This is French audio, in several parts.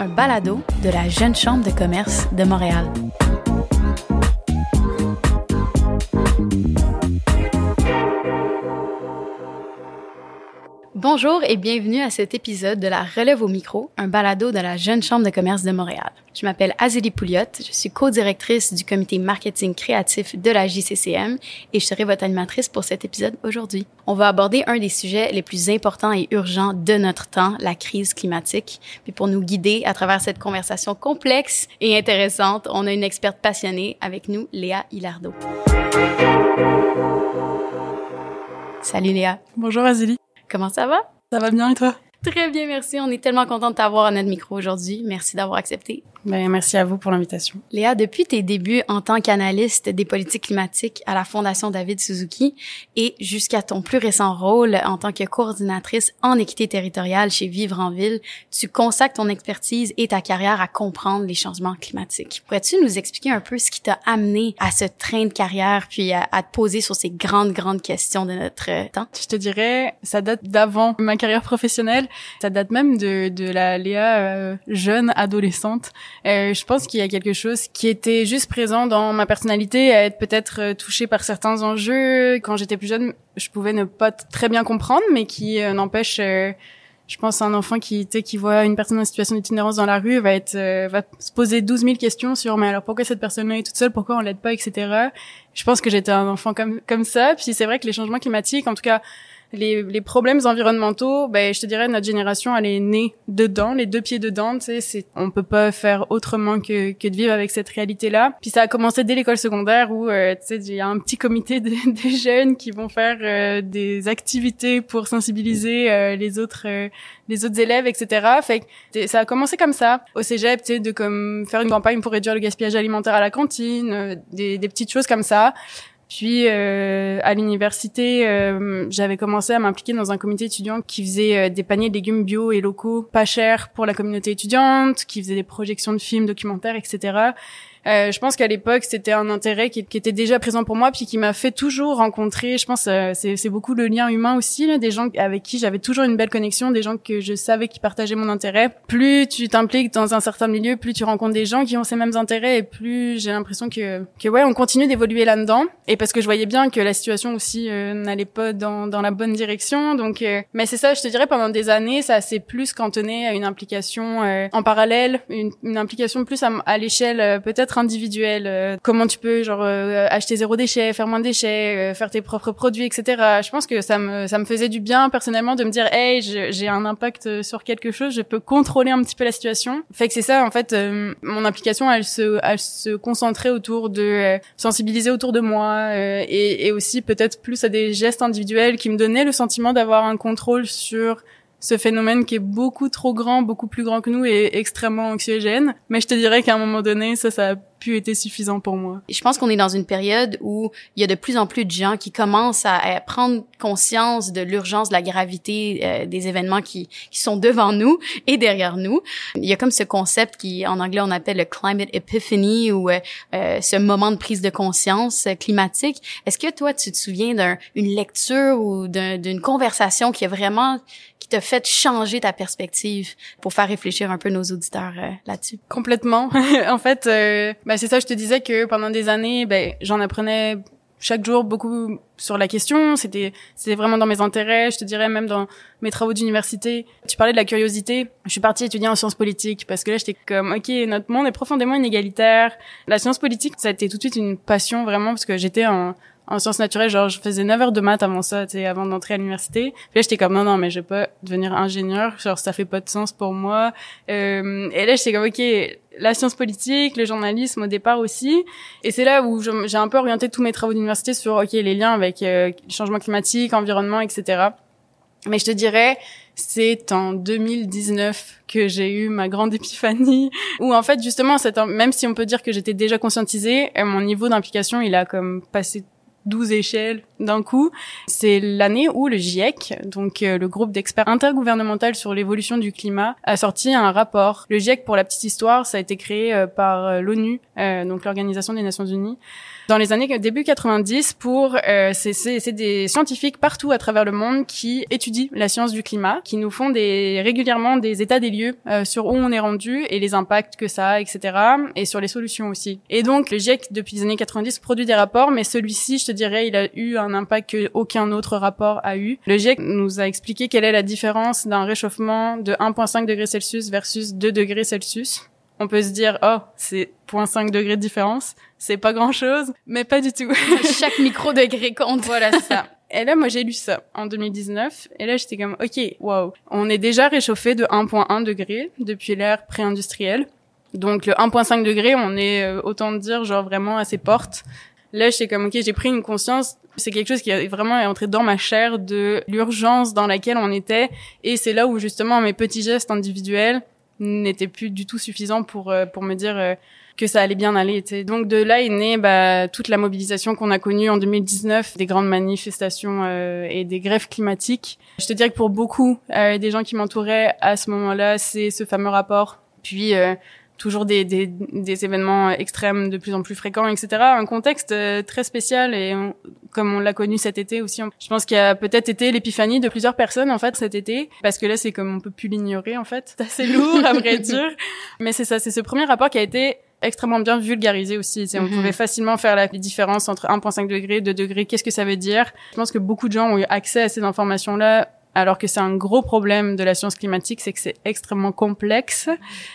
un balado de la Jeune Chambre de commerce de Montréal. Bonjour et bienvenue à cet épisode de la Relève au micro, un balado de la Jeune Chambre de commerce de Montréal. Je m'appelle Azélie Pouliot, je suis co-directrice du comité marketing créatif de la JCCM et je serai votre animatrice pour cet épisode aujourd'hui. On va aborder un des sujets les plus importants et urgents de notre temps, la crise climatique. Puis pour nous guider à travers cette conversation complexe et intéressante, on a une experte passionnée avec nous, Léa Hilardo. Salut Léa. Bonjour Azélie. Comment ça va? Ça va bien et toi? Très bien, merci. On est tellement content de t'avoir à notre micro aujourd'hui. Merci d'avoir accepté. Ben, merci à vous pour l'invitation. Léa, depuis tes débuts en tant qu'analyste des politiques climatiques à la Fondation David Suzuki et jusqu'à ton plus récent rôle en tant que coordinatrice en équité territoriale chez Vivre en Ville, tu consacres ton expertise et ta carrière à comprendre les changements climatiques. Pourrais-tu nous expliquer un peu ce qui t'a amené à ce train de carrière puis à, te poser sur ces grandes, grandes questions de notre temps? Je te dirais, ça date d'avant ma carrière professionnelle. Ça date même de, de la Léa euh, jeune adolescente. Euh, je pense qu'il y a quelque chose qui était juste présent dans ma personnalité, à être peut-être euh, touchée par certains enjeux. Quand j'étais plus jeune, je pouvais ne pas très bien comprendre, mais qui euh, n'empêche, je pense, un enfant qui, qui voit une personne en situation d'itinérance dans la rue va être, va se poser 12 000 questions sur, mais alors pourquoi cette personne-là est toute seule, pourquoi on l'aide pas, etc. Je pense que j'étais un enfant comme comme ça. Puis c'est vrai que les changements climatiques, en tout cas les, les problèmes environnementaux, ben je te dirais notre génération elle est née dedans, les deux pieds dedans. Tu sais, on peut pas faire autrement que que de vivre avec cette réalité là. Puis ça a commencé dès l'école secondaire où euh, tu sais il y a un petit comité de, des jeunes qui vont faire euh, des activités pour sensibiliser euh, les autres les autres élèves, etc. Fait que ça a commencé comme ça au cégep, tu sais, de comme faire une campagne pour réduire le gaspillage alimentaire à la cantine, des, des petites choses comme ça. Puis euh, à l'université, euh, j'avais commencé à m'impliquer dans un comité étudiant qui faisait euh, des paniers de légumes bio et locaux pas chers pour la communauté étudiante, qui faisait des projections de films, documentaires, etc. Euh, je pense qu'à l'époque, c'était un intérêt qui, qui, était déjà présent pour moi, puis qui m'a fait toujours rencontrer. Je pense euh, c'est, beaucoup le lien humain aussi, là, des gens avec qui j'avais toujours une belle connexion, des gens que je savais qui partageaient mon intérêt. Plus tu t'impliques dans un certain milieu, plus tu rencontres des gens qui ont ces mêmes intérêts, et plus j'ai l'impression que que ouais, on continue d'évoluer là-dedans. Et parce que je voyais bien que la situation aussi euh, n'allait pas dans dans la bonne direction. Donc, euh, mais c'est ça, je te dirais pendant des années, ça s'est plus cantonné à une implication en parallèle, une, une implication plus à, à l'échelle peut-être individuel. Euh, comment tu peux genre euh, acheter zéro déchet, faire moins de déchets, euh, faire tes propres produits, etc. Je pense que ça me ça me faisait du bien personnellement de me dire hey j'ai un impact sur quelque chose, je peux contrôler un petit peu la situation. Fait que c'est ça en fait mon implication elle se elle se concentrait autour de sensibiliser autour de moi et, et aussi peut-être plus à des gestes individuels qui me donnaient le sentiment d'avoir un contrôle sur ce phénomène qui est beaucoup trop grand, beaucoup plus grand que nous et extrêmement anxiogène. Mais je te dirais qu'à un moment donné, ça, ça pu être suffisant pour moi. Je pense qu'on est dans une période où il y a de plus en plus de gens qui commencent à, prendre conscience de l'urgence, de la gravité euh, des événements qui, qui sont devant nous et derrière nous. Il y a comme ce concept qui, en anglais, on appelle le climate epiphany ou euh, euh ce moment de prise de conscience climatique. Est-ce que toi, tu te souviens d'une lecture ou d'une conversation qui a vraiment qui t'a fait changer ta perspective pour faire réfléchir un peu nos auditeurs euh, là-dessus? Complètement. en fait, ben c'est ça, je te disais que pendant des années, ben j'en apprenais chaque jour beaucoup sur la question. C'était c'était vraiment dans mes intérêts. Je te dirais même dans mes travaux d'université. Tu parlais de la curiosité. Je suis partie étudier en sciences politiques parce que là j'étais comme ok notre monde est profondément inégalitaire. La science politique ça a été tout de suite une passion vraiment parce que j'étais en en sciences naturelles, genre je faisais 9 heures de maths avant ça, tu sais, avant d'entrer à l'université. Puis là j'étais comme non non, mais je vais pas devenir ingénieur, genre ça fait pas de sens pour moi. Euh, et là j'étais comme OK, la science politique, le journalisme au départ aussi. Et c'est là où j'ai un peu orienté tous mes travaux d'université sur OK, les liens avec euh, changement climatique, environnement, etc. Mais je te dirais, c'est en 2019 que j'ai eu ma grande épiphanie, où en fait justement, même si on peut dire que j'étais déjà conscientisée, euh, mon niveau d'implication il a comme passé 12 échelles d'un coup. C'est l'année où le GIEC, donc euh, le groupe d'experts intergouvernemental sur l'évolution du climat, a sorti un rapport. Le GIEC, pour la petite histoire, ça a été créé euh, par euh, l'ONU, donc l'Organisation des Nations Unies, dans les années début 90 pour euh, c'est des scientifiques partout à travers le monde qui étudient la science du climat, qui nous font des régulièrement des états des lieux euh, sur où on est rendu et les impacts que ça a, etc. et sur les solutions aussi. Et donc le GIEC depuis les années 90 produit des rapports, mais celui-ci, je te dirais, il a eu un impact que aucun autre rapport a eu. Le GIEC nous a expliqué quelle est la différence d'un réchauffement de 1,5 degrés Celsius versus 2 degrés Celsius on peut se dire oh c'est 0.5 degrés de différence, c'est pas grand chose, mais pas du tout. Chaque micro degré compte. Voilà ça. Et là, moi, j'ai lu ça en 2019. Et là, j'étais comme, OK, wow. On est déjà réchauffé de 1.1 degré depuis l'ère pré-industrielle. Donc, le 1.5 degré, on est, euh, autant dire, genre vraiment à ses portes. Là, j'étais comme, OK, j'ai pris une conscience. C'est quelque chose qui est vraiment entré dans ma chair de l'urgence dans laquelle on était. Et c'est là où, justement, mes petits gestes individuels n'était plus du tout suffisant pour euh, pour me dire euh, que ça allait bien aller. Donc de là est née bah, toute la mobilisation qu'on a connue en 2019, des grandes manifestations euh, et des grèves climatiques. Je te dirais que pour beaucoup des gens qui m'entouraient à ce moment-là, c'est ce fameux rapport. Puis toujours des, des, des, événements extrêmes de plus en plus fréquents, etc. Un contexte euh, très spécial et comme on l'a connu cet été aussi, je pense qu'il y a peut-être été l'épiphanie de plusieurs personnes en fait cet été, parce que là c'est comme on peut plus l'ignorer en fait, c'est assez lourd à vrai dire, mais c'est ça, c'est ce premier rapport qui a été extrêmement bien vulgarisé aussi. On mhm. pouvait facilement faire la différence entre 1.5 degrés, 2 degrés, qu'est-ce que ça veut dire? Je pense que beaucoup de gens ont eu accès à ces informations-là alors que c'est un gros problème de la science climatique, c'est que c'est extrêmement complexe.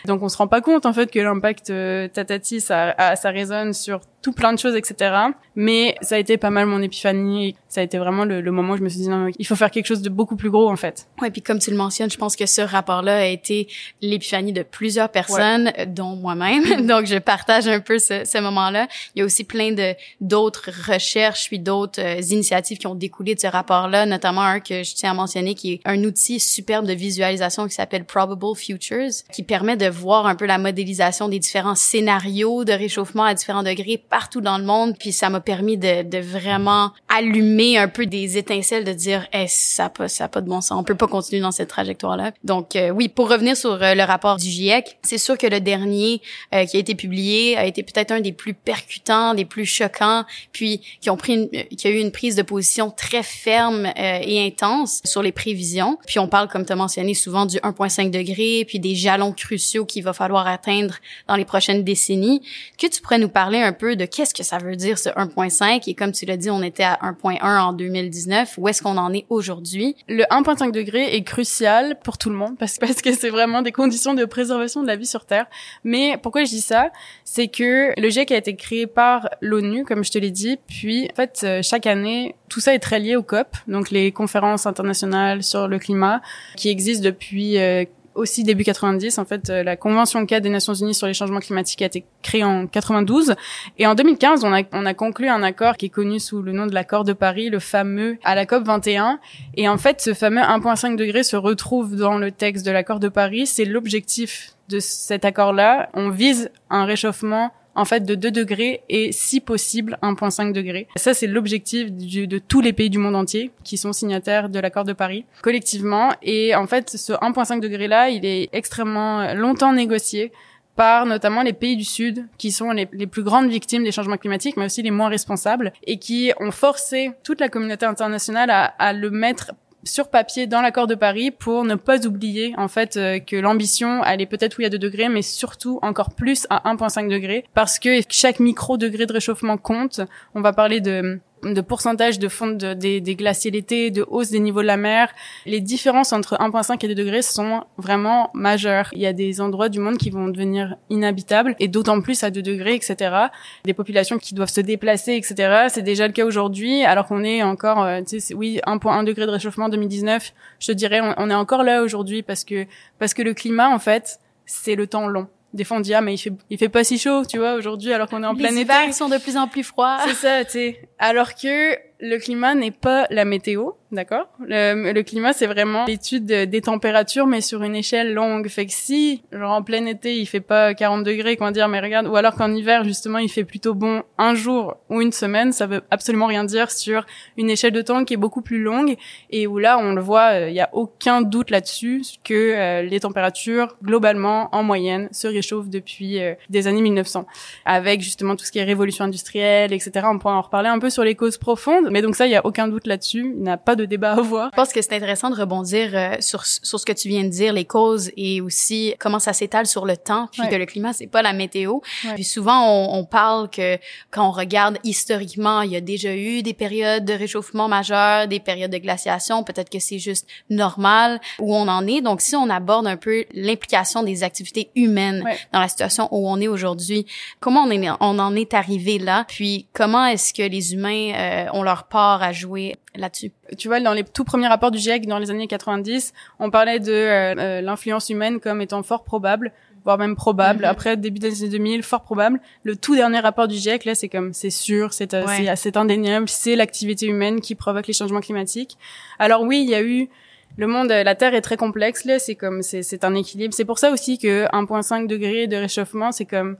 Donc on se rend pas compte en fait que l'impact euh, tatati ça, ça résonne sur tout plein de choses, etc. Mais ça a été pas mal mon épiphanie. Ça a été vraiment le, moment où je me suis dit non, il faut faire quelque chose de beaucoup plus gros en fait. Ouais, puis comme tu le mentionnes, je pense que ce rapport-là a été l'épiphanie de plusieurs personnes, dont moi-même. Donc je partage un peu ce, ce moment-là. Il y a aussi plein de d'autres recherches puis d'autres euh, initiatives qui ont découlé de ce rapport-là, notamment un que je tiens à mentionner qui est un outil superbe de visualisation qui s'appelle Probable Futures, qui permet de voir un peu la modélisation des différents scénarios de réchauffement à différents degrés partout dans le monde, puis ça m'a permis de, de, vraiment allumer un peu des étincelles de dire ça pas ça pas de bon sens, on peut pas continuer dans cette trajectoire là. Donc euh, oui, pour revenir sur euh, le rapport du GIEC, c'est sûr que le dernier euh, qui a été publié a été peut-être un des plus percutants, des plus choquants, puis qui ont pris une, qui a eu une prise de position très ferme et intense sur les prévisions. Puis on parle comme tu as mentionné souvent du 1.5 degré, puis des jalons cruciaux qu'il va falloir atteindre dans les prochaines décennies. Que tu pourrais nous parler un peu de qu'est-ce que ça veut dire ce 1.5 et comme tu l'as dit, on était à 1.1 en 2019. Où est-ce qu'on en est aujourd'hui? Le 1.5 degré est crucial pour tout le monde parce, parce que c'est vraiment des conditions de préservation de la vie sur Terre. Mais pourquoi je dis ça? C'est que le GIEC a été créé par l'ONU, comme je te l'ai dit, puis en fait euh, chaque année tout ça est très lié au COP, donc les conférences internationales sur le climat qui existent depuis euh, aussi début 90. En fait, euh, la Convention 4 des Nations Unies sur les changements climatiques a été créée en 92. Et en 2015, on a, on a conclu un accord qui est connu sous le nom de l'accord de Paris, le fameux à la COP 21. Et en fait, ce fameux 1,5 degré se retrouve dans le texte de l'accord de Paris. C'est l'objectif de cet accord-là. On vise un réchauffement en fait de 2 degrés et si possible 1.5 degrés. Ça c'est l'objectif de tous les pays du monde entier qui sont signataires de l'accord de Paris collectivement et en fait ce 1.5 degré là, il est extrêmement longtemps négocié par notamment les pays du Sud, qui sont les, plus grandes victimes des changements climatiques, mais aussi les moins responsables, et qui ont forcé toute la communauté internationale à le mettre sur papier dans l'accord de Paris pour ne pas oublier en fait euh, que l'ambition elle est peut-être oui à 2 degrés mais surtout encore plus à 1.5 degrés parce que chaque micro degré de réchauffement compte. On va parler de de pourcentage de fonte des, des glaciers l'été, de hausse des niveaux de la mer. Les différences entre 1,5 et 2 degrés sont vraiment majeures. Il y a des endroits du monde qui vont devenir inhabitables et d'autant plus à 2 degrés, etc. Des populations qui doivent se déplacer, etc. C'est déjà le cas aujourd'hui, alors qu'on est encore, euh, tu sais, oui, 1,1 degré de réchauffement en 2019. Je te dirais, on, on est encore là aujourd'hui parce que parce que le climat, en fait, c'est le temps long des fois on dit ah mais il fait il fait pas si chaud tu vois aujourd'hui alors qu'on est en plein été. Les hivers sont de plus en plus froids. C'est ça tu sais Alors que le climat n'est pas la météo, d'accord? Le, le, climat, c'est vraiment l'étude des températures, mais sur une échelle longue. Fait que si, genre en plein été, il fait pas 40 degrés, qu'on dire, mais regarde, ou alors qu'en hiver, justement, il fait plutôt bon un jour ou une semaine, ça veut absolument rien dire sur une échelle de temps qui est beaucoup plus longue et où là, on le voit, il euh, y a aucun doute là-dessus que euh, les températures, globalement, en moyenne, se réchauffent depuis euh, des années 1900. Avec justement tout ce qui est révolution industrielle, etc. On pourra en reparler un peu sur les causes profondes, mais donc ça, il y a aucun doute là-dessus. Il n'y a pas de débat à avoir. Je pense que c'est intéressant de rebondir euh, sur sur ce que tu viens de dire, les causes et aussi comment ça s'étale sur le temps, puis que le climat c'est pas la météo. Puis souvent on, on, parle que quand on regarde historiquement, il y a déjà eu des périodes de réchauffement majeur, des périodes de glaciation. Peut-être que c'est juste normal où on en est. Donc si on aborde un peu l'implication des activités humaines dans la situation où on est aujourd'hui, comment on, est, on en est arrivé là, puis comment est-ce que les humains euh, ont leur part à jouer là-dessus. Tu vois, dans les tout premiers rapports du GIEC dans les années 90, on parlait de euh, euh, l'influence humaine comme étant fort probable, voire même probable. Mm-hmm. Après, début des années 2000, fort probable. Le tout dernier rapport du GIEC, là, c'est comme, c'est sûr, c'est c'est indéniable, c'est l'activité humaine qui provoque les changements climatiques. Alors oui, il y a eu le monde, la Terre est très complexe là. C'est comme, c'est un équilibre. C'est pour ça aussi que 1,5 degré de réchauffement, c'est comme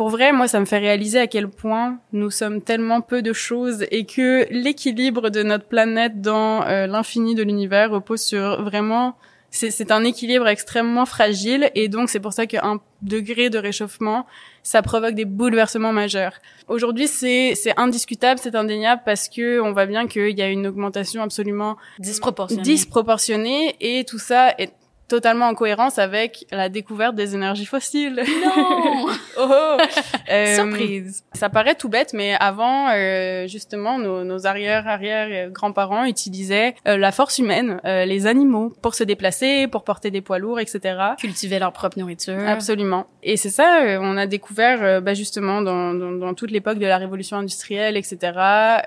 pour vrai, moi, ça me fait réaliser à quel point nous sommes tellement peu de choses et que l'équilibre de notre planète dans euh, l'infini de l'univers repose sur vraiment c'est un équilibre extrêmement fragile et donc c'est pour ça qu'un degré de réchauffement, ça provoque des bouleversements majeurs. Aujourd'hui, c'est c'est indiscutable, c'est indéniable parce que on voit bien qu'il y a une augmentation absolument disproportionnée. disproportionnée et tout ça est totalement en cohérence avec la découverte des énergies fossiles. Non oh, oh. Euh, Surprise Ça paraît tout bête, mais avant, euh, justement, nos, nos arrière-arrière-grands-parents utilisaient euh, la force humaine, euh, les animaux, pour se déplacer, pour porter des poids lourds, etc. Cultiver leur propre nourriture. Absolument. Et c'est ça, euh, on a découvert, bah, justement, dans, dans, dans toute l'époque de la révolution industrielle, etc.,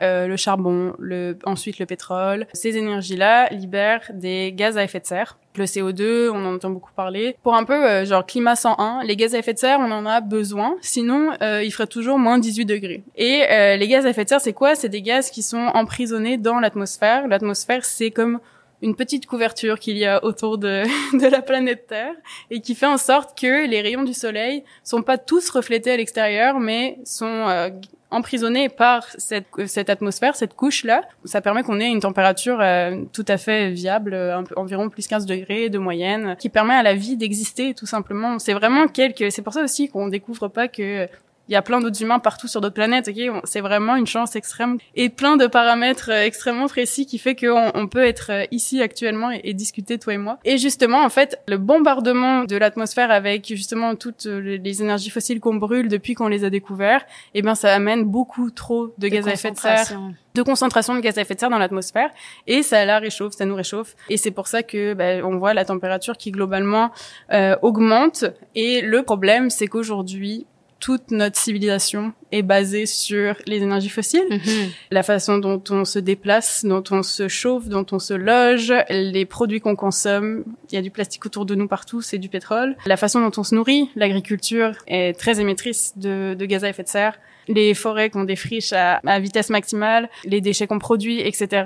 le charbon, le, ensuite le pétrole. Ces énergies-là libèrent des gaz à effet de serre le CO2, on en entend beaucoup parler. Pour un peu euh, genre climat 101, les gaz à effet de serre, on en a besoin, sinon euh, il ferait toujours moins 18 degrés. Et euh, les gaz à effet de serre, c'est quoi? C'est des gaz qui sont emprisonnés dans l'atmosphère. L'atmosphère, c'est comme une petite couverture qu'il y a autour de, de la planète Terre et qui fait en sorte que les rayons du soleil sont pas tous reflétés à l'extérieur, mais sont emprisonné par cette, cette atmosphère, cette couche-là. Ça permet qu'on ait une température euh, tout à fait viable, environ plus 15 degrés de moyenne, qui permet à la vie d'exister tout simplement. C'est vraiment quelque... C'est pour ça aussi qu'on découvre pas que il y a plein d'autres humains partout sur d'autres planètes. Okay c'est vraiment une chance extrême. Et plein de paramètres euh, extrêmement précis qui fait qu'on on peut être euh, ici actuellement et, discuter toi et moi. Et justement, en fait, le bombardement de l'atmosphère avec justement toutes euh, les énergies fossiles qu'on brûle depuis qu'on les a découverts, eh ben ça amène beaucoup trop de, gaz à effet de serre. de concentration de gaz à effet de serre dans l'atmosphère. Et ça la réchauffe, ça nous réchauffe. Et c'est pour ça que bah, on voit la température qui globalement euh, augmente. Et le problème c'est qu'aujourd'hui toute notre civilisation est basée sur les énergies fossiles, mhm. la façon dont on se déplace, dont on se chauffe, dont on se loge, les produits qu'on consomme. Il y a du plastique autour de nous partout, c'est du pétrole. La façon dont on se nourrit, l'agriculture est très émettrice de, de, gaz à effet de serre. Les forêts qu'on défriche à, à, vitesse maximale, les déchets qu'on produit, etc.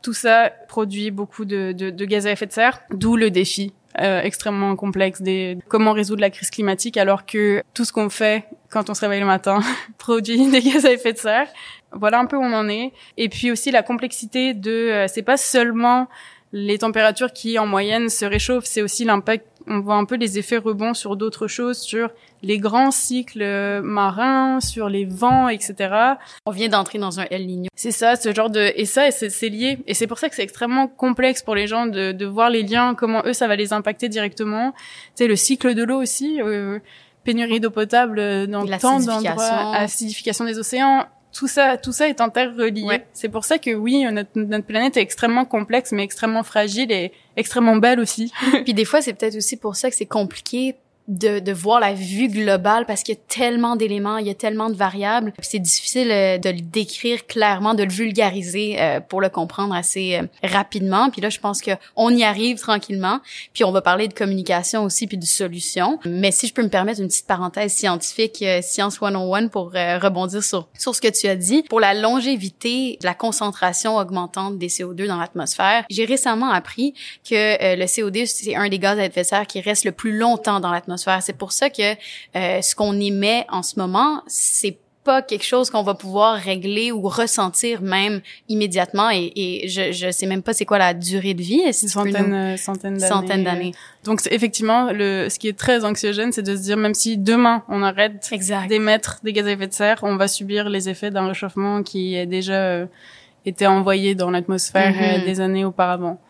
Tout ça produit beaucoup de, de, de gaz à effet de serre, d'où le défi euh, extrêmement complexe des comment résoudre la crise climatique alors que tout ce qu'on fait quand on se réveille le matin produit des gaz à effet de serre. Voilà un peu où on en est. Et puis aussi la complexité de euh, c'est pas seulement les températures qui en moyenne se réchauffent, c'est aussi l'impact on voit un peu les effets rebonds sur d'autres choses, sur les grands cycles marins, sur les vents, etc. On vient d'entrer dans un El Niño. C'est ça, ce genre de et ça c'est lié et c'est pour ça que c'est extrêmement complexe pour les gens de, de voir les liens, comment eux ça va les impacter directement. Tu sais le cycle de l'eau aussi. Euh, pénurie d'eau potable dans tant d'endroits, acidification des océans, tout ça, tout ça est interrelié. C'est pour ça que oui, notre, notre, planète est extrêmement complexe, mais extrêmement fragile et extrêmement belle aussi. Puis des fois, c'est peut-être aussi pour ça que c'est compliqué de, de voir la vue globale parce qu'il y a tellement d'éléments, il y a tellement de variables. C'est difficile euh, de le décrire clairement, de le vulgariser euh, pour le comprendre assez euh, rapidement. Puis là, je pense que on y arrive tranquillement. Puis on va parler de communication aussi puis de solutions. Mais si je peux me permettre une petite parenthèse scientifique, Science 101 pour rebondir sur, sur ce que tu as dit. Pour la longévité la concentration augmentante des CO2 dans l'atmosphère, j'ai récemment appris que le CO2, c'est un des gaz à effet de serre qui reste le plus longtemps dans l'atmosphère c'est pour ça que euh, ce qu'on émet en ce moment, c'est pas quelque chose qu'on va pouvoir régler ou ressentir même immédiatement et, et je je sais même pas c'est quoi la durée de vie si centaines euh, centaines d'années. donc effectivement le ce qui est très anxiogène c'est de se dire même si demain on arrête d'émettre des gaz à effet de serre on va subir les effets d'un réchauffement qui a déjà euh, été envoyé dans l'atmosphère mm-hmm. des années auparavant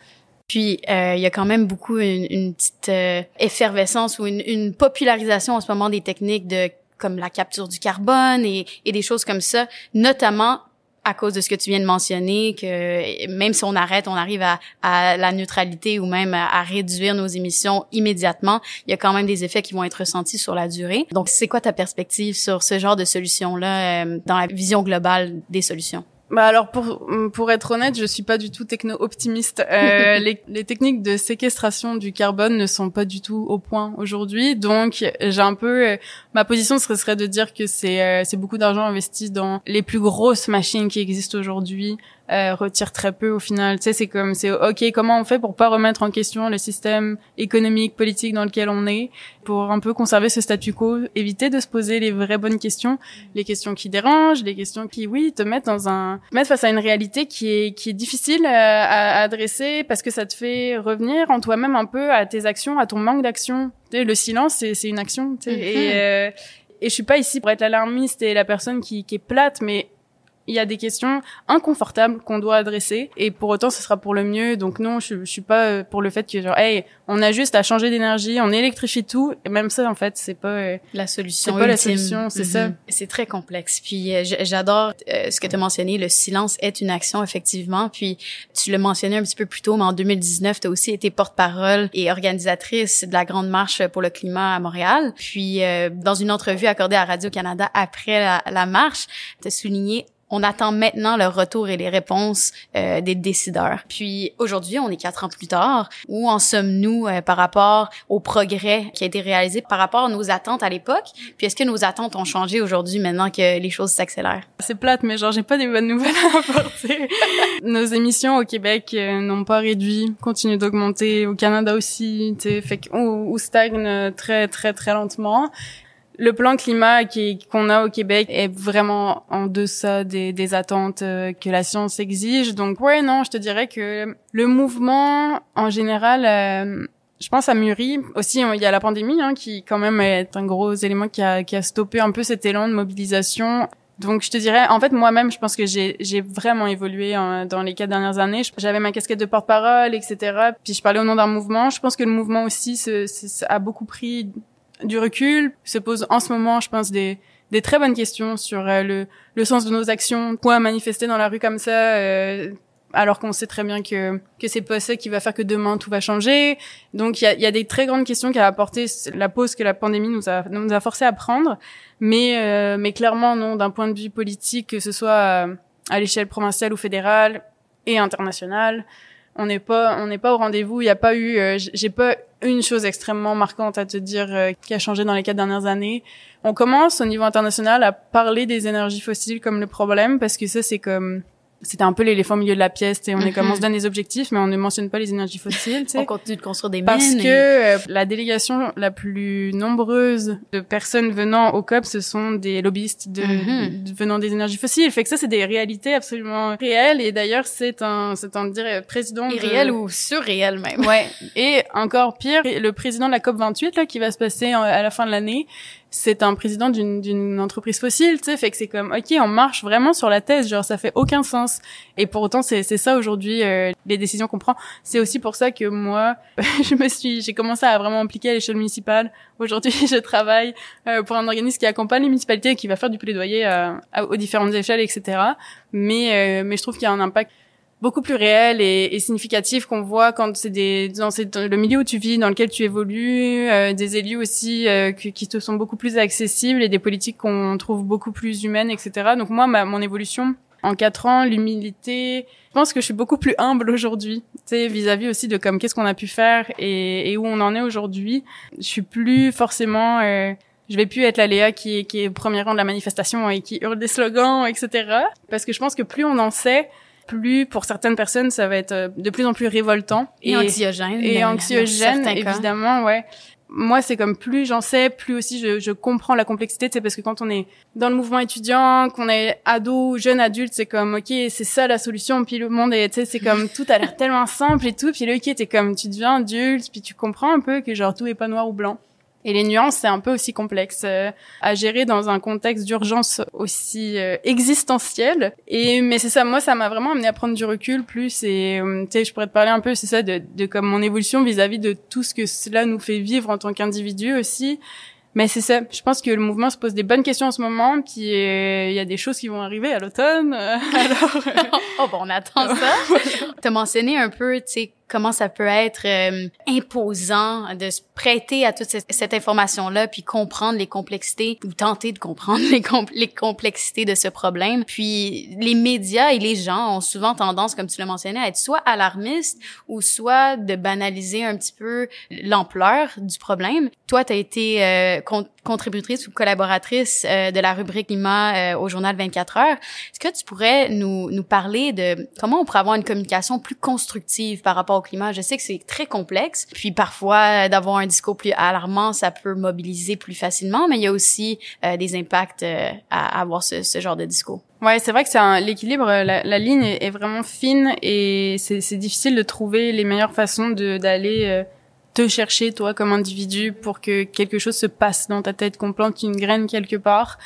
puis euh, il y a quand même beaucoup une, une petite euh, effervescence ou une, une, popularisation en ce moment des techniques de comme la capture du carbone et, et des choses comme ça, notamment à cause de ce que tu viens de mentionner, que même si on arrête, on arrive à, à la neutralité ou même à, réduire nos émissions immédiatement, il y a quand même des effets qui vont être ressentis sur la durée. Donc, c'est quoi ta perspective sur ce genre de solution-là euh, dans la vision globale des solutions? Bah alors pour pour être honnête, je suis pas du tout techno optimiste. Euh, les, les techniques de séquestration du carbone ne sont pas du tout au point aujourd'hui, donc j'ai un peu euh, ma position serait, serait de dire que c'est euh, c'est beaucoup d'argent investi dans les plus grosses machines qui existent aujourd'hui euh, retire très peu au final. Tu sais, c'est comme, c'est ok, comment on fait pour pas remettre en question le système économique, politique dans lequel on est, pour un peu conserver ce statu quo, éviter de se poser les vraies bonnes questions, les questions qui dérangent, les questions qui, oui, te mettent dans un, mettre face à une réalité qui est qui est difficile euh, à, adresser parce que ça te fait revenir en toi-même un peu à tes actions, à ton manque d'action. Le silence, c'est c'est une action. Tu sais, et mm-hmm. euh, et je suis pas ici pour être l'alarmiste et la personne qui, qui est plate, mais il y a des questions inconfortables qu'on doit adresser et pour autant ce sera pour le mieux. Donc non je, je suis pas euh, pour le fait que genre hey on a juste à changer d'énergie on électrifie tout. Et même ça en fait c'est pas euh, la solution c'est pas la solution c'est ça. Mhm. c'est très complexe. Puis euh, j'adore ce que tu as mentionné le silence est une action effectivement. Puis tu l'as mentionné un petit peu plus tôt mais en 2019 tu as aussi été porte-parole et organisatrice de la grande marche pour le climat à Montréal. Puis dans une entrevue accordée à Radio Canada après la, la marche tu as souligné on attend maintenant le retour et les réponses euh, des décideurs. Puis aujourd'hui, on est quatre ans plus tard. Où en sommes-nous euh, par rapport au progrès qui a été réalisé par rapport à nos attentes à l'époque? Puis est-ce que nos attentes ont changé aujourd'hui maintenant que les choses s'accélèrent? C'est plate, mais genre j'ai pas des bonnes nouvelles à apporter. nos émissions au Québec euh, n'ont pas réduit, continuent d'augmenter. Au Canada aussi, fait ou, ou stagnent très très très lentement le plan climat qu'on a au Québec est vraiment en deçà des, attentes euh, que la science exige. Donc ouais, non, je te dirais que le mouvement en général, euh, je pense a mûri. Aussi, il y a la pandémie hein, qui quand même est un gros élément qui a, stoppé un peu cet élan de mobilisation. Donc je te dirais, en fait moi-même, je pense que j'ai j'ai vraiment évolué hein, dans les quatre dernières années. J'avais ma casquette de porte-parole, etc. Puis je parlais au nom d'un mouvement. Je pense que le mouvement aussi se, a beaucoup pris du recul, se pose en ce moment, je pense, des, des très bonnes questions sur euh, le, le sens de nos actions, quoi manifester dans la rue comme ça, euh, alors qu'on sait très bien que que c'est pas ça qui va faire que demain tout va changer. Donc il y a, y a des très grandes questions qui a apporté la pause que la pandémie nous a nous a forcé à prendre, mais euh, mais clairement non d'un point de vue politique que ce soit à l'échelle provinciale ou fédérale et internationale, on n'est pas on n'est pas au rendez-vous. Il n'y a pas eu, euh, j'ai pas une chose extrêmement marquante à te dire euh, qui a changé dans les quatre dernières années. On commence au niveau international à parler des énergies fossiles comme le problème parce que ça c'est comme c'était un peu l'éléphant au milieu de la pièce et on est comme on se donne des objectifs mais on ne mentionne pas les énergies fossiles on continue de construire des parce que euh, la délégation la plus nombreuse de personnes venant au COP ce sont des lobbyistes de, mm-hmm. venant des énergies fossiles. Fait que ça c'est des réalités absolument réelles. Et d'ailleurs c'est un c'est un dire président irréel ou surréel même. Ouais. Et encore pire le président de la COP 28 là qui va se passer à la fin de l'année c'est un président d'une entreprise fossile, tu sais, fait que c'est comme OK, on marche vraiment sur la thèse, genre ça fait aucun sens. Et pour autant c'est ça aujourd'hui euh, les décisions qu'on prend. C'est aussi pour ça que moi je me suis j'ai commencé à vraiment impliquer à l'échelle municipale. Aujourd'hui, je travaille euh, pour un organisme qui accompagne les municipalités et qui va faire du plaidoyer euh, aux différentes échelles, etc. Mais mais je trouve qu'il y a un impact beaucoup plus réel et, significatif qu'on voit quand c'est dans, le milieu où tu vis, dans lequel tu évolues, euh, des élus aussi euh, qui, te sont beaucoup plus accessibles et des politiques qu'on trouve beaucoup plus humaines, etc. Donc moi, ma, mon évolution en quatre ans, l'humilité. Je pense que je suis beaucoup plus humble aujourd'hui, tu sais, vis-à-vis aussi de comme qu'est-ce qu'on a pu faire et, et, où on en est aujourd'hui. Je suis plus forcément euh, je vais plus être la Léa qui, qui est au premier rang de la manifestation et qui hurle des slogans, etc. Parce que je pense que plus on en sait, plus pour certaines personnes ça va être euh, de plus en plus révoltant. Et, anxiogène et anxiogène évidemment ouais. Moi c'est comme plus j'en sais plus aussi je, je comprends la complexité. C'est parce que quand on est dans le mouvement étudiant qu'on est ado jeune adulte c'est comme ok c'est ça la solution. Puis le monde est tu sais c'est comme tout a l'air tellement simple et tout. Puis le ok t'es comme tu deviens adulte puis tu comprends un peu que genre tout est pas noir ou blanc et les nuances, c'est un peu aussi complexe euh, à gérer dans un contexte d'urgence aussi euh, existentiel. Et mais c'est ça, moi, ça m'a vraiment amené à prendre du recul plus. Et euh, tu sais, je pourrais te parler un peu, c'est ça, de, de comme mon évolution vis-à-vis de tout ce que cela nous fait vivre en tant qu'individu aussi. Mais c'est ça. Je pense que le mouvement se pose des bonnes questions en ce moment, puis il y a des choses qui vont arriver à l'automne. alors, oh bon, on attend ça. T'as mentionné un peu, tu sais, comment ça peut être euh, imposant de se prêter à toute cette, information-là, puis comprendre les complexités ou tenter de comprendre les, les complexités de ce problème. Puis les médias et les gens ont souvent tendance, comme tu l'as mentionné, à être soit alarmistes ou soit de banaliser un petit peu l'ampleur du problème. Toi, tu as été euh, contributrice ou collaboratrice euh, de la rubrique climat au journal 24 heures. Est-ce que tu pourrais nous, nous parler de comment on pourrait avoir une communication plus constructive par rapport climat? Je sais que c'est très complexe. Puis parfois, d'avoir un discours plus alarmant, ça peut mobiliser plus facilement, mais il y a aussi euh, des impacts euh, à avoir ce, ce, genre de discours. Ouais, c'est vrai que c'est l'équilibre, la, la, ligne est vraiment fine et c'est difficile de trouver les meilleures façons d'aller euh, te chercher toi comme individu pour que quelque chose se passe dans ta tête, qu'on plante une graine quelque part.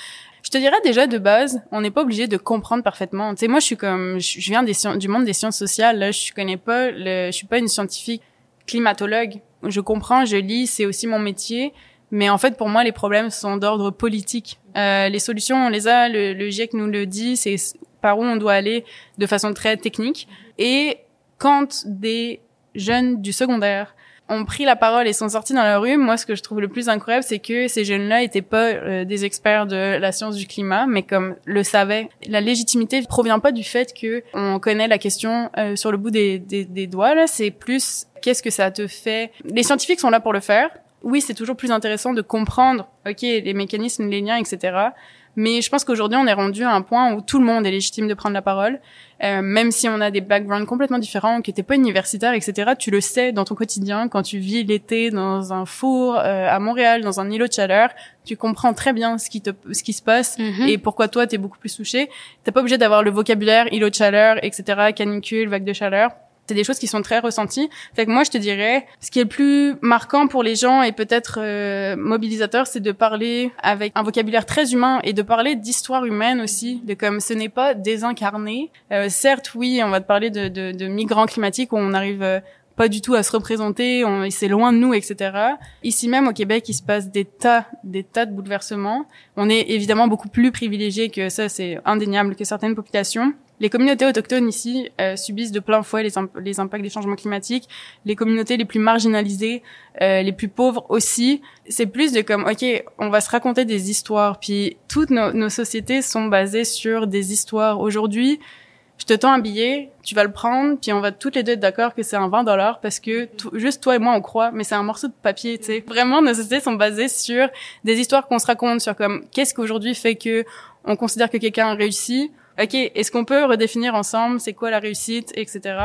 Je te dirais déjà de base, on n'est pas obligé de comprendre parfaitement. Tu sais, moi, je suis comme, je viens du monde des sciences sociales. Là, je connais pas, le, je suis pas une scientifique climatologue. Je comprends, je lis, c'est aussi mon métier. Mais en fait, pour moi, les problèmes sont d'ordre politique. Euh, les solutions, on les a. Le, le GIEC nous le dit. C'est par où on doit aller de façon très technique. Et quand des jeunes du secondaire ont pris la parole et sont sortis dans la rue, moi, ce que je trouve le plus incroyable, c'est que ces jeunes-là étaient pas euh, des experts de la science du climat, mais comme le savaient. La légitimité provient pas du fait que on connaît la question euh, sur le bout des, des, des doigts. Là, c'est plus qu'est-ce que ça te fait? Les scientifiques sont là pour le faire. Oui, c'est toujours plus intéressant de comprendre, ok, les mécanismes, les liens, etc. Mais je pense qu'aujourd'hui, on est rendu à un point où tout le monde est légitime de prendre la parole, euh, même si on a des backgrounds complètement différents, que t'es pas universitaire, etc. Tu le sais dans ton quotidien quand tu vis l'été dans un four euh, à Montréal, dans un îlot de chaleur, tu comprends très bien ce qui te, ce qui se passe mm-hmm. et pourquoi toi t'es beaucoup plus touché. T'es pas obligé d'avoir le vocabulaire îlot de chaleur, etc. Canicule, vague de chaleur c'est des choses qui sont très ressenties. Fait que moi, je te dirais, ce qui est le plus marquant pour les gens et peut-être euh, mobilisateur, c'est de parler avec un vocabulaire très humain et de parler d'histoire humaine aussi, de comme ce n'est pas désincarné. Euh, certes, oui, on va te parler de, de, de migrants climatiques où on arrive euh, pas du tout à se représenter, on, c'est loin de nous, etc. Ici même au Québec, il se passe des tas, des tas de bouleversements. On est évidemment beaucoup plus privilégié que ça, c'est indéniable que certaines populations. Les communautés autochtones ici euh, subissent de plein fouet les, les, impacts des changements climatiques. Les communautés les plus marginalisées, euh, les plus pauvres aussi. C'est plus de comme, ok, on va se raconter des histoires. Puis toutes nos, nos sociétés sont basées sur des histoires. Aujourd'hui, je te tends un billet, tu vas le prendre, puis on va toutes les deux être d'accord que c'est un 20 dollars parce que juste toi et moi on croit, mais c'est un morceau de papier, tu sais. Vraiment, nos sociétés sont basées sur des histoires qu'on se raconte, sur comme qu'est-ce qu'aujourd'hui fait que on considère que quelqu'un a réussi. Ok, est-ce qu'on peut redéfinir ensemble c'est quoi la réussite, etc.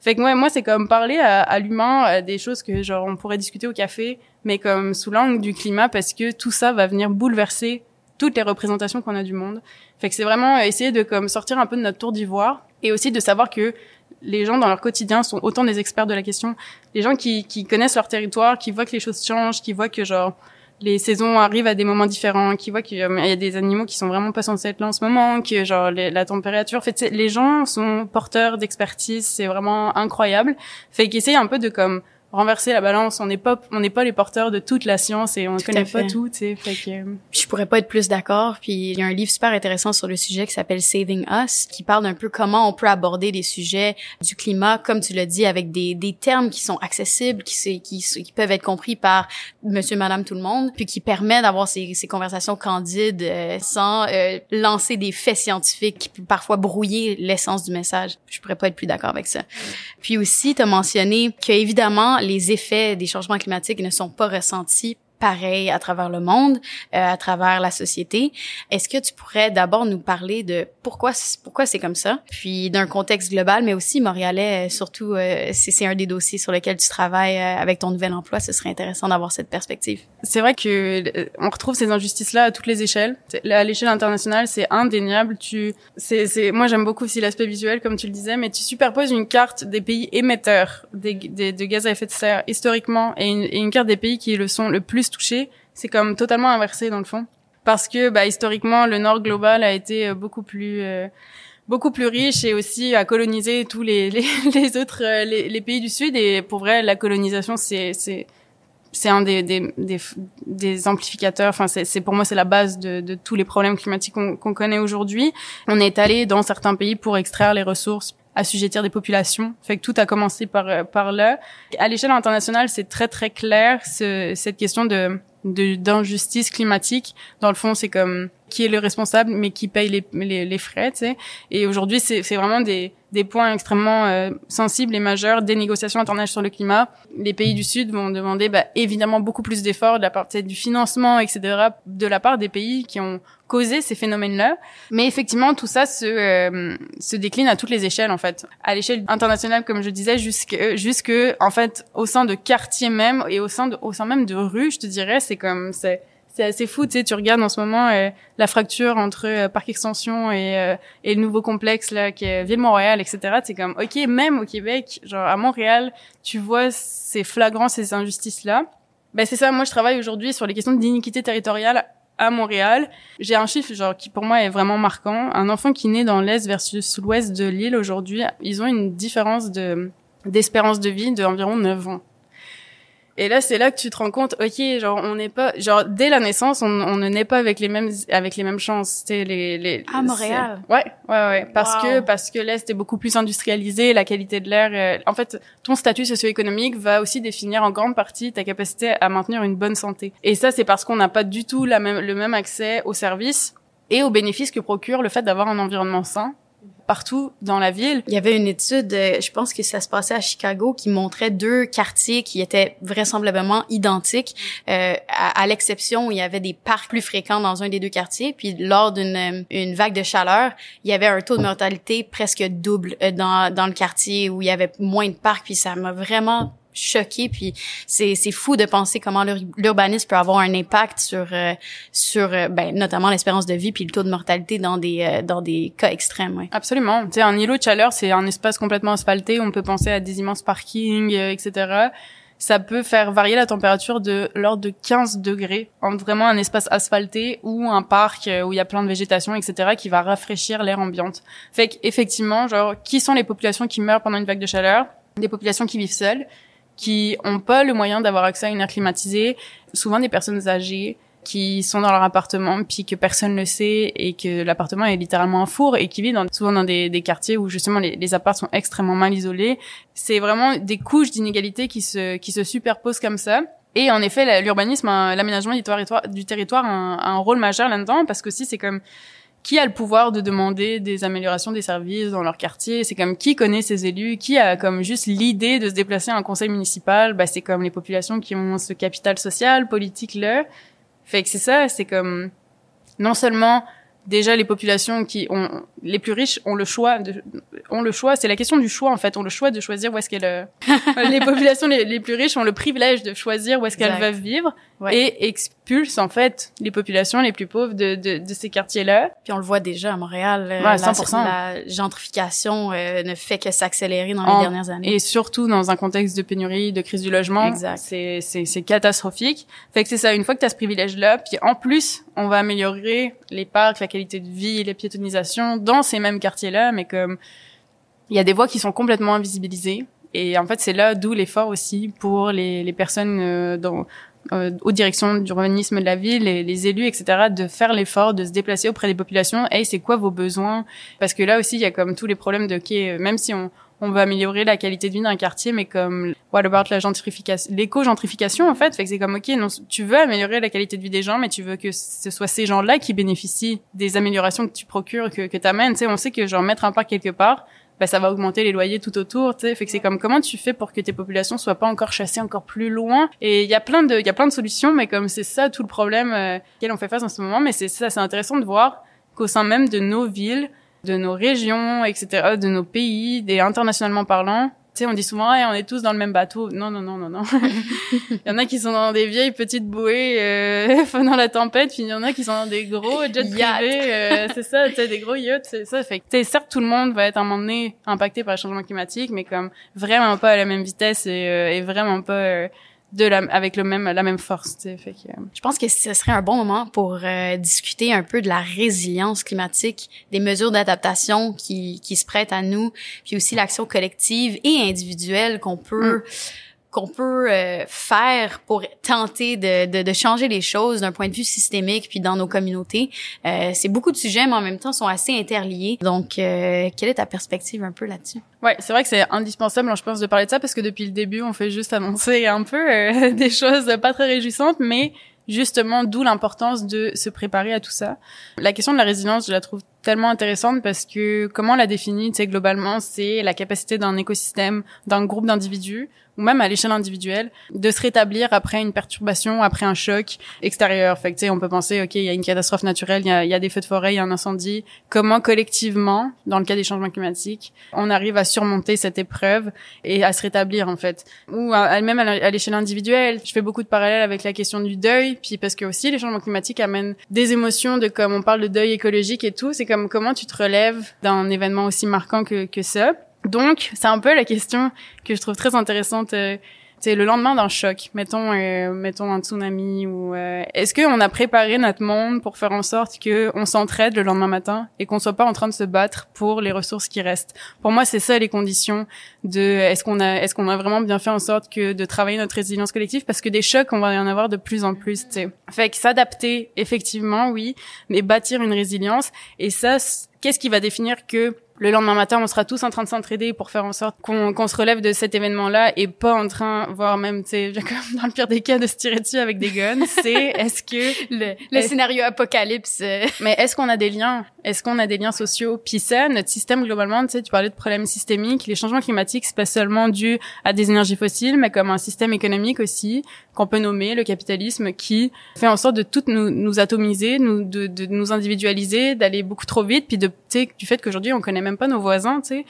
Fait que moi, moi c'est comme parler à, à l'humain des choses que genre on pourrait discuter au café, mais comme sous l'angle du climat parce que tout ça va venir bouleverser toutes les représentations qu'on a du monde. Fait que c'est vraiment essayer de comme sortir un peu de notre tour d'ivoire et aussi de savoir que les gens dans leur quotidien sont autant des experts de la question. Les gens qui, qui connaissent leur territoire, qui voient que les choses changent, qui voient que genre les saisons arrivent à des moments différents, qui voient qu'il y a des animaux qui sont vraiment pas censés être là en ce moment, que genre la température. En fait, les gens sont porteurs d'expertise, c'est vraiment incroyable. Fait qu'essayer un peu de comme renverser la balance. On n'est pas, on n'est pas les porteurs de toute la science et on ne connaît pas tout, tu sais. Fait que... Euh, je pourrais pas être plus d'accord. Puis il y a un livre super intéressant sur le sujet qui s'appelle Saving Us, qui parle d'un peu comment on peut aborder les sujets du climat, comme tu l'as dit, avec des, des termes qui sont accessibles, qui, qui, qui peuvent être compris par Monsieur, Madame, tout le monde, puis qui permet d'avoir ces, ces conversations candides euh, sans euh, lancer des faits scientifiques qui peuvent parfois brouiller l'essence du message. Je pourrais pas être plus d'accord avec ça. Puis aussi, tu as mentionné que évidemment les effets des changements climatiques ne sont pas ressentis pareil à travers le monde, euh, à travers la société. Est-ce que tu pourrais d'abord nous parler de pourquoi pourquoi c'est comme ça, puis d'un contexte global, mais aussi montréalais, euh, surtout euh, si c'est un des dossiers sur lesquels tu travailles avec ton nouvel emploi, ce serait intéressant d'avoir cette perspective. C'est vrai que on retrouve ces injustices-là à toutes les échelles. À l'échelle internationale, c'est indéniable. Tu, c'est, c'est, moi j'aime beaucoup aussi l'aspect visuel, comme tu le disais, mais tu superposes une carte des pays émetteurs de gaz à effet de serre historiquement et une carte des pays qui le sont le plus touché, c'est comme totalement inversé dans le fond. Parce que bah, historiquement, le Nord global a été euh, beaucoup plus euh, beaucoup plus riche et aussi a colonisé tous les, les, autres euh, les, pays du Sud. Et pour vrai, la colonisation, c'est c'est c'est un des, des, des, amplificateurs. Enfin, c'est pour moi c'est la base de, de tous les problèmes climatiques qu'on connaît aujourd'hui. On est allé dans certains pays pour extraire les ressources assujettir des populations. Fait que tout a commencé par par là. À l'échelle internationale, c'est très très clair ce, cette question de d'injustice climatique. Dans le fond, c'est comme qui est le responsable, mais qui paye les, les, les frais, tu sais. Et aujourd'hui, c'est vraiment des, des points extrêmement euh, sensibles et majeurs des négociations internationales sur le climat. Les pays du Sud vont demander bah, évidemment beaucoup plus d'efforts de la part du financement, etc., de la part des pays qui ont causé ces phénomènes-là. Mais effectivement, tout ça se, euh, se décline à toutes les échelles, en fait. À l'échelle internationale, comme je disais, jusque, jusque, en fait, au sein de quartiers même et au sein, de, au sein même de rues, je te dirais, c'est comme... c'est c'est assez fou, tu sais, tu regardes en ce moment euh, la fracture entre euh, Parc Extension et, euh, et le nouveau complexe là qui est Ville-Montréal, etc. C'est comme, ok, même au Québec, genre à Montréal, tu vois ces flagrants, ces injustices là. Ben c'est ça, moi je travaille aujourd'hui sur les questions d'iniquité territoriale à Montréal. J'ai un chiffre genre qui pour moi est vraiment marquant. Un enfant qui naît dans l'est versus l'ouest de l'île aujourd'hui, ils ont une différence de d'espérance de vie d'environ 9 ans. Et là, c'est là que tu te rends compte, ok, genre on n'est pas, genre dès la naissance, on, on ne naît pas avec les mêmes avec les mêmes chances. C'est les les. Ah Montréal. Ouais, ouais, ouais, parce que parce que l'est est beaucoup plus industrialisé, la qualité de l'air. Euh, en fait, ton statut socio-économique va aussi définir en grande partie ta capacité à maintenir une bonne santé. Et ça, c'est parce qu'on n'a pas du tout la même le même accès aux services et aux bénéfices que procure le fait d'avoir un environnement sain partout dans la ville. Il y avait une étude, euh, je pense que ça se passait à Chicago, qui montrait deux quartiers qui étaient vraisemblablement identiques, euh, à, l'exception où il y avait des parcs plus fréquents dans un des deux quartiers. Puis lors d'une euh, une vague de chaleur, il y avait un taux de mortalité presque double euh, dans, dans le quartier où il y avait moins de parcs. Puis ça m'a vraiment choqué puis c'est c'est fou de penser comment l'urbanisme peut avoir un impact sur euh, sur euh, ben notamment l'espérance de vie puis le taux de mortalité dans des euh, dans des cas extrêmes ouais. absolument tu sais un îlot de chaleur c'est un espace complètement asphalté on peut penser à des immenses parkings etc ça peut faire varier la température de l'ordre de 15 degrés entre vraiment un espace asphalté ou un parc où il y a plein de végétation, etc., qui va rafraîchir l'air ambiante. Fait qu'effectivement, genre, qui sont les populations qui meurent pendant une vague de chaleur? Des populations qui vivent seules, qui ont pas le moyen d'avoir accès à une air climatisée, souvent des personnes âgées qui sont dans leur appartement puis que personne ne sait et que l'appartement est littéralement un four et qui dans, souvent dans des, quartiers où justement les, les apparts sont extrêmement mal isolés. C'est vraiment des couches d'inégalité qui se, qui se superposent comme ça. Et en effet, l'urbanisme, l'aménagement du territoire, un, a un rôle majeur là-dedans parce que si c'est comme qui a le pouvoir de demander des améliorations des services dans leur quartier. C'est comme qui connaît ces élus Qui a comme juste l'idée de se déplacer à un conseil municipal Bah c'est comme les populations qui ont ce capital social, politique là. Fait que c'est ça, c'est comme non seulement déjà les populations qui ont les plus riches ont le choix de, ont le choix c'est la question du choix en fait ont le choix de choisir où est-ce qu'elles les populations les, plus riches ont le privilège de choisir où est-ce qu'elles veulent vivre et expulsent en fait les populations les plus pauvres de, de, de ces quartiers-là. Puis on le voit déjà à Montréal euh, ouais, 100%. La, gentrification euh, ne fait que s'accélérer dans les dernières années. et surtout dans un contexte de pénurie de crise du logement c'est c'est catastrophique. Fait que c'est ça une fois que tu as ce privilège là puis en plus on va améliorer les parcs la qualité de vie les piétonisations dans ces mêmes quartiers-là, mais comme il y a des voies qui sont complètement invisibilisées. Et en fait, c'est là d'où l'effort aussi pour les, les personnes euh, dans, euh, aux directions d'urbanisme de la ville, les, les, élus, etc., de faire l'effort de se déplacer auprès des populations. Hey, c'est quoi vos besoins? Parce que là aussi, il y a comme tous les problèmes de qui, même si on, on veut améliorer la qualité de vie d'un quartier, mais comme what about la gentrification, l'éco-gentrification en fait, fait que c'est comme ok, non, tu veux améliorer la qualité de vie des gens, mais tu veux que ce soit ces gens-là qui bénéficient des améliorations que tu procures, que que t'amènes. Tu sais, on sait que genre mettre un parc quelque part, bah, ça va augmenter les loyers tout autour, tu sais. Fait que c'est comme comment tu fais pour que tes populations soient pas encore chassées encore plus loin? Et il y a plein de, il y a plein de solutions, mais comme c'est ça tout le problème euh, auquel on fait face en ce moment. Mais c'est ça, c'est intéressant de voir qu'au sein même de nos villes, de nos régions, etc., de nos pays, des internationalement parlant, tu sais, on dit souvent, on est tous dans le même bateau. Non, non, non, non, non. il y en a qui sont dans des vieilles petites bouées euh, pendant la tempête, puis il y en a qui sont dans des gros jets privés. Euh, c'est ça, tu sais, des gros yachts, c'est ça. Fait que, certes, tout le monde va être à un moment donné impacté par le changement climatique, mais comme vraiment pas à la même vitesse et, euh, et vraiment pas euh, de la, avec le même la même force. Fait que, euh. Je pense que ce serait un bon moment pour euh, discuter un peu de la résilience climatique, des mesures d'adaptation qui, qui se prêtent à nous, puis aussi l'action collective et individuelle qu'on peut mm qu'on peut euh, faire pour tenter de, de, de changer les choses d'un point de vue systémique puis dans nos communautés. Euh, c'est beaucoup de sujets, mais en même temps sont assez interliés. Donc, euh, quelle est ta perspective un peu là-dessus? Ouais, c'est vrai que c'est indispensable, je pense, de parler de ça parce que depuis le début, on fait juste annoncer un peu euh, des choses pas très réjouissantes, mais justement d'où l'importance de se préparer à tout ça. La question de la résilience, je la trouve tellement intéressante parce que comment on la définit, tu sais, globalement, c'est la capacité d'un écosystème, d'un groupe d'individus ou même à l'échelle individuelle, de se rétablir après une perturbation, après un choc extérieur. Fait que, tu sais, on peut penser, OK, il y a une catastrophe naturelle, il y a, des feux de forêt, il y a un incendie. Comment collectivement, dans le cas des changements climatiques, on arrive à surmonter cette épreuve et à se rétablir, en fait? Ou même à l'échelle individuelle. Je fais beaucoup de parallèles avec la question du deuil, puis parce que aussi les changements climatiques amènent des émotions de comme on parle de deuil écologique et tout, c'est comme comment tu te relèves d'un événement aussi marquant que, que ça? Donc, c'est un peu la question que je trouve très intéressante. Le lendemain d'un choc, mettons, euh, mettons un tsunami ou euh, est-ce qu'on a préparé notre monde pour faire en sorte que on s'entraide le lendemain matin et qu'on soit pas en train de se battre pour les ressources qui restent? Pour moi, c'est ça les conditions de est-ce qu'on a est-ce qu'on a vraiment bien fait en sorte que de travailler notre résilience collective? Parce que des chocs, on va y en avoir de plus en plus. sais. Fait que s'adapter, effectivement, oui, mais bâtir une résilience et ça, qu'est-ce qui va définir que le lendemain matin, on sera tous en train de s'entraider pour faire en sorte qu'on se relève de cet événement-là et pas en train, voire même, tu sais, dans le pire des cas, de se tirer dessus avec des guns. C'est est-ce que le, le scénario apocalypse. Euh, mais est-ce qu'on a des liens? Est-ce qu'on a des liens sociaux? Puis ça, notre système globalement, tu sais, tu parlais de problèmes systémiques. Les changements climatiques, c'est pas seulement dû à des énergies fossiles, mais comme un système économique aussi qu'on peut nommer le capitalisme, qui fait en sorte de tout nous, nous atomiser, nous, de, de nous individualiser, d'aller beaucoup trop vite, puis de, du fait qu'aujourd'hui on connaît même pas nos voisins, tu sais.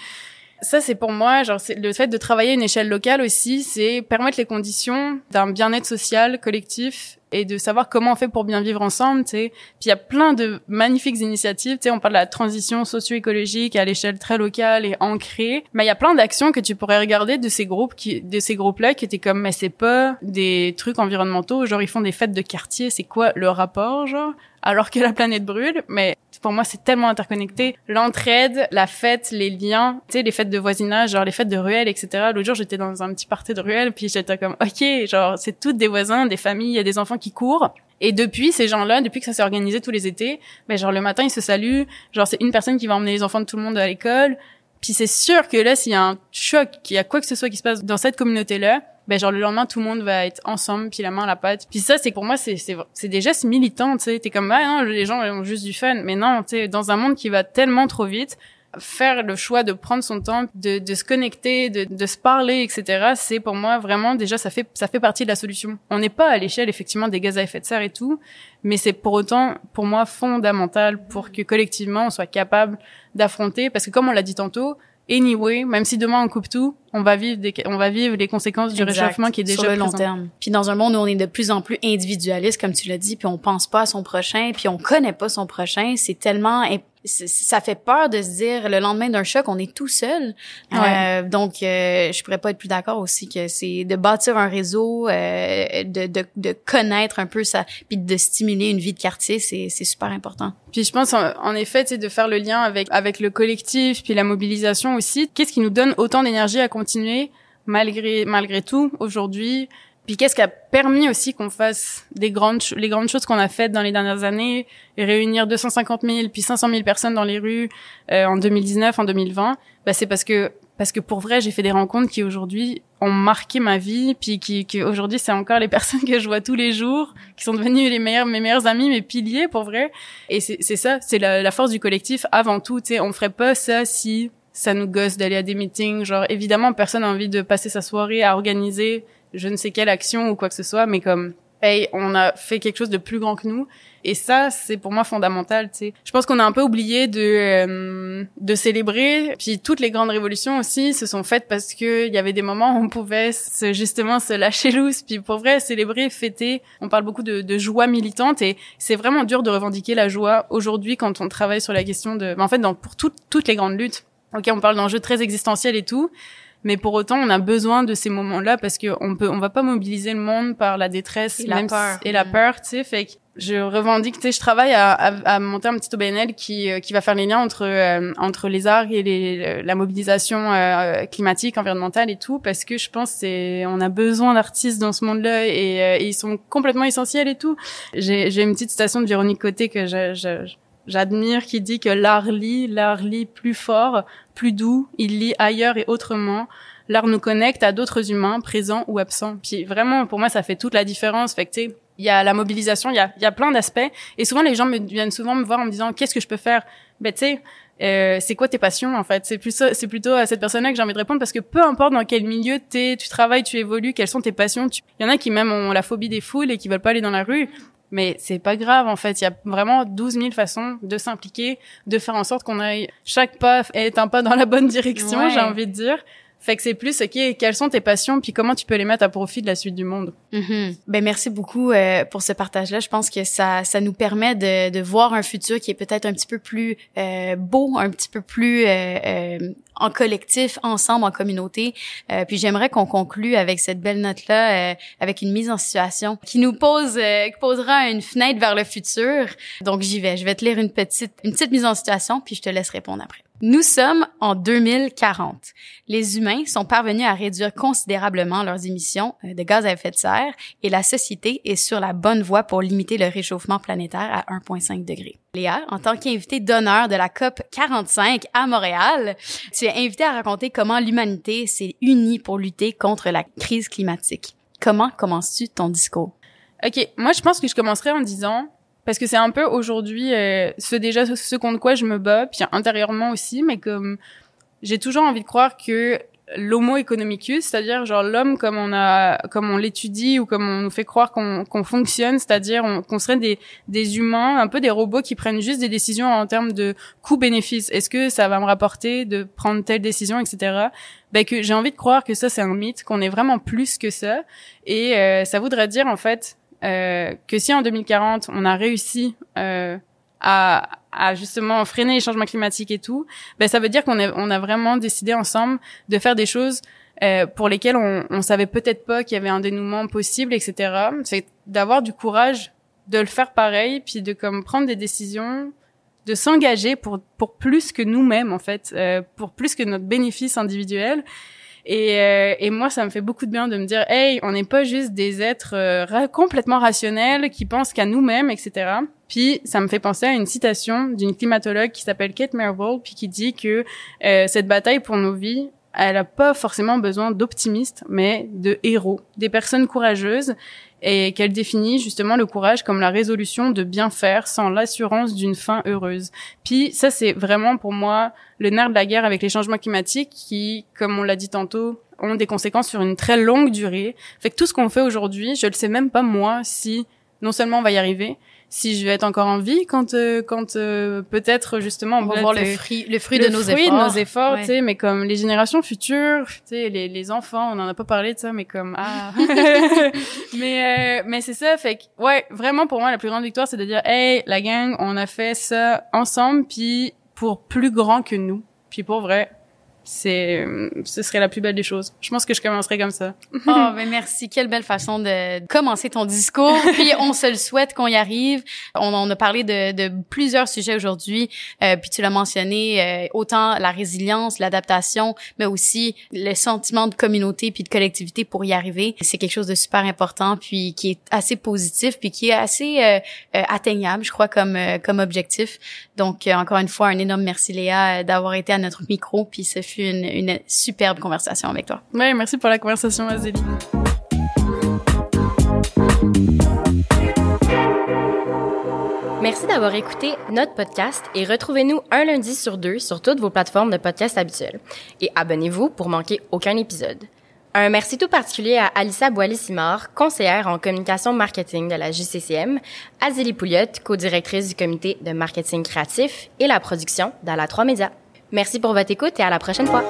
Ça, c'est pour moi, genre, c'est le fait de travailler à une échelle locale aussi, c'est permettre les conditions d'un bien-être social collectif et de savoir comment on fait pour bien vivre ensemble, tu sais. Puis il y a plein de magnifiques initiatives, tu sais, on parle de la transition socio-écologique à l'échelle très locale et ancrée, mais il y a plein d'actions que tu pourrais regarder de ces groupes qui de ces groupes-là qui étaient comme mais c'est pas des trucs environnementaux, genre ils font des fêtes de quartier, c'est quoi le rapport genre? Alors que la planète brûle, mais pour moi c'est tellement interconnecté. L'entraide, la fête, les liens, tu sais, les fêtes de voisinage, genre les fêtes de ruelle, etc. L'autre jour j'étais dans un petit party de ruelle, puis j'étais comme ok, genre c'est toutes des voisins, des familles, il y a des enfants qui courent. Et depuis ces gens-là, depuis que ça s'est organisé tous les étés, ben genre le matin ils se saluent, genre c'est une personne qui va emmener les enfants de tout le monde à l'école. Puis c'est sûr que là s'il y a un choc, qu'il y a quoi que ce soit qui se passe dans cette communauté-là, ben genre le lendemain tout le monde va être ensemble puis la main à la pâte puis ça c'est pour moi c'est c'est c'est des gestes militants tu sais t'es comme ah non les gens ont juste du fun mais non tu sais dans un monde qui va tellement trop vite faire le choix de prendre son temps, de, de se connecter, de, de se parler, etc. C'est pour moi vraiment déjà ça fait ça fait partie de la solution. On n'est pas à l'échelle effectivement des gaz à effet de serre et tout, mais c'est pour autant pour moi fondamental pour que collectivement on soit capable d'affronter parce que comme on l'a dit tantôt, anyway, même si demain on coupe tout, on va vivre des, on va vivre les conséquences du réchauffement qui est déjà sur le long terme. Puis dans un monde où on est de plus en plus individualiste, comme tu l'as dit, puis on pense pas à son prochain, puis on connaît pas son prochain, c'est tellement ça fait peur de se dire le lendemain d'un choc, on est tout seul. Euh, donc, euh, je pourrais pas être plus d'accord aussi que c'est de bâtir un réseau, euh, de, de, de, connaître un peu ça, puis de stimuler une vie de quartier, c'est, c'est super important. Puis je pense en, en effet, c'est de faire le lien avec avec le collectif, puis la mobilisation aussi. Qu'est-ce qui nous donne autant d'énergie à continuer malgré malgré tout aujourd'hui. Puis qu'est-ce qui a permis aussi qu'on fasse des grandes les grandes choses qu'on a faites dans les dernières années et réunir 250 000 puis 500 000 personnes dans les rues euh, en 2019 en 2020 bah c'est parce que parce que pour vrai j'ai fait des rencontres qui aujourd'hui ont marqué ma vie puis qui, qui aujourd'hui c'est encore les personnes que je vois tous les jours qui sont devenues les meilleurs mes meilleurs amis mes piliers pour vrai. Et c'est ça c'est la, la force du collectif avant tout. Tu sais on ferait pas ça si ça nous gosse d'aller à des meetings genre évidemment personne n'a envie de passer sa soirée à organiser je ne sais quelle action ou quoi que ce soit, mais comme hey, on a fait quelque chose de plus grand que nous. Et ça, c'est pour moi fondamental, tu sais. Je pense qu'on a un peu oublié de euh, de célébrer. Puis toutes les grandes révolutions aussi se sont faites parce que il y avait des moments où on pouvait se, justement se lâcher loose. Puis pour vrai, célébrer, fêter. On parle beaucoup de, de joie militante et c'est vraiment dur de revendiquer la joie aujourd'hui quand on travaille sur la question de. En fait, dans, pour toutes toutes les grandes luttes. Ok, on parle d'enjeux très existentiels et tout mais pour autant on a besoin de ces moments-là parce que on peut on va pas mobiliser le monde par la détresse et la peur et la peur tu sais fait que je revendique tu sais je travaille à, à, monter un petit OBNL qui euh, qui va faire les liens entre euh, entre les arts et les, la mobilisation euh, climatique environnementale et tout parce que je pense c'est on a besoin d'artistes dans ce monde-là et, ils sont complètement essentiels et tout. J'ai j'ai une petite citation de Véronique Côté que je, je J'admire qui dit que l'art lit, l'art lit plus fort, plus doux, il lit ailleurs et autrement. L'art nous connecte à d'autres humains, présents ou absents. Puis vraiment, pour moi, ça fait toute la différence. Fait que, il y a la mobilisation, il y a, y a plein d'aspects. Et souvent, les gens me, viennent souvent me voir en me disant, qu'est-ce que je peux faire? Ben, tu sais, euh, c'est quoi tes passions en fait? C'est plus c'est plutôt à cette personne-là que j'ai envie de répondre parce que peu importe dans quel milieu t'es, tu travailles, tu évolues, quelles sont tes passions. Il y en a qui même ont la phobie des foules et qui veulent pas aller dans la rue. Mais c'est pas grave en fait, il y a vraiment 12 000 façons de s'impliquer, de faire en sorte qu'on aille chaque pas est un pas dans la bonne direction, j'ai envie de dire. Fait que c'est plus, ok, quelles sont tes passions, puis comment tu peux les mettre à profit de la suite du monde. Mm-hmm. Ben merci beaucoup euh, pour ce partage-là. Je pense que ça, ça nous permet de, de voir un futur qui est peut-être un petit peu plus euh, beau, un petit peu plus euh, euh en collectif, ensemble, en communauté. Euh, puis j'aimerais qu'on conclue avec cette belle note-là, avec une mise en situation qui nous pose, qui posera une fenêtre vers le futur. Donc j'y vais. Je vais te lire une petite, une petite mise en situation, puis je te laisse répondre après. Nous sommes en 2040. Les humains sont parvenus à réduire considérablement leurs émissions euh, de gaz à effet de serre et la société est sur la bonne voie pour limiter le réchauffement planétaire à 1,5 degré. Léa, en tant qu'invité d'honneur de la COP 45 à Montréal, tu es invité à raconter comment l'humanité s'est unie pour lutter contre la crise climatique. Comment commences-tu ton discours? OK, moi je pense que je commencerai en disant parce que c'est un peu aujourd'hui euh, ce déjà ce contre quoi je me bats puis intérieurement aussi mais comme j'ai toujours envie de croire que l'homo economicus, c'est-à-dire genre l'homme comme on a comme on l'étudie ou comme on nous fait croire qu'on qu'on fonctionne, c'est-à-dire qu'on serait des des humains, un peu des robots qui prennent juste des décisions en termes de coût-bénéfice. Est-ce que ça va me rapporter de prendre telle décision, etc. Ben que j'ai envie de croire que ça c'est un mythe, qu'on est vraiment plus que ça, et euh, ça voudrait dire en fait euh, que si en 2040 on a réussi euh, à, à, justement freiner les changements climatiques et tout, ben ça veut dire qu'on a, on a vraiment décidé ensemble de faire des choses euh, pour lesquelles on, on savait peut-être pas qu'il y avait un dénouement possible, etc. C'est d'avoir du courage de le faire pareil, puis de comme prendre des décisions, de s'engager pour pour plus que nous-mêmes en fait, euh, pour plus que notre bénéfice individuel et, euh, et moi, ça me fait beaucoup de bien de me dire, hey, on n'est pas juste des êtres euh, complètement rationnels qui pensent qu'à nous-mêmes, etc. Puis ça me fait penser à une citation d'une climatologue qui s'appelle Kate Mervold, puis qui dit que euh, cette bataille pour nos vies, elle a pas forcément besoin d'optimistes, mais de héros, des personnes courageuses et qu'elle définit justement le courage comme la résolution de bien faire sans l'assurance d'une fin heureuse. Puis ça, c'est vraiment pour moi le nerf de la guerre avec les changements climatiques qui, comme on l'a dit tantôt, ont des conséquences sur une très longue durée. Fait que tout ce qu'on fait aujourd'hui, je le sais même pas moi si non seulement on va y arriver, si je vais être encore en vie quand euh, quand euh, peut-être justement on va voir le fruit le fruit de nos fruit efforts. de nos efforts tu sais mais comme les générations futures tu sais les les enfants on en a pas parlé de ça mais comme ah. Mais euh, mais c'est ça fait que ouais vraiment pour moi la plus grande victoire c'est de dire hey la gang on a fait ça ensemble puis pour plus grand que nous. Puis pour vrai c'est, ce serait la plus belle des choses. Je pense que je commencerai comme ça. oh, ben merci. Quelle belle façon de commencer ton discours. Puis on se le souhaite qu'on y arrive. On, on a parlé de, de plusieurs sujets aujourd'hui. Euh, puis tu l'as mentionné, euh, autant la résilience, l'adaptation, mais aussi le sentiment de communauté puis de collectivité pour y arriver. C'est quelque chose de super important puis qui est assez positif puis qui est assez euh, euh atteignable, je crois, comme comme objectif. Donc encore une fois, un énorme merci Léa d'avoir été à notre micro. Puis ce fut une, une superbe conversation avec toi. Oui, merci pour la conversation, Azélie. Merci d'avoir écouté notre podcast et retrouvez-nous un lundi sur deux sur toutes vos plateformes de podcast habituelles. Et abonnez-vous pour manquer aucun épisode. Un merci tout particulier à Alissa Boilly-Simard, conseillère en communication marketing de la JCCM, Azélie Pouliot, co-directrice du comité de marketing créatif et la production d'Ala 3 Médias. Merci pour votre écoute et à la prochaine fois.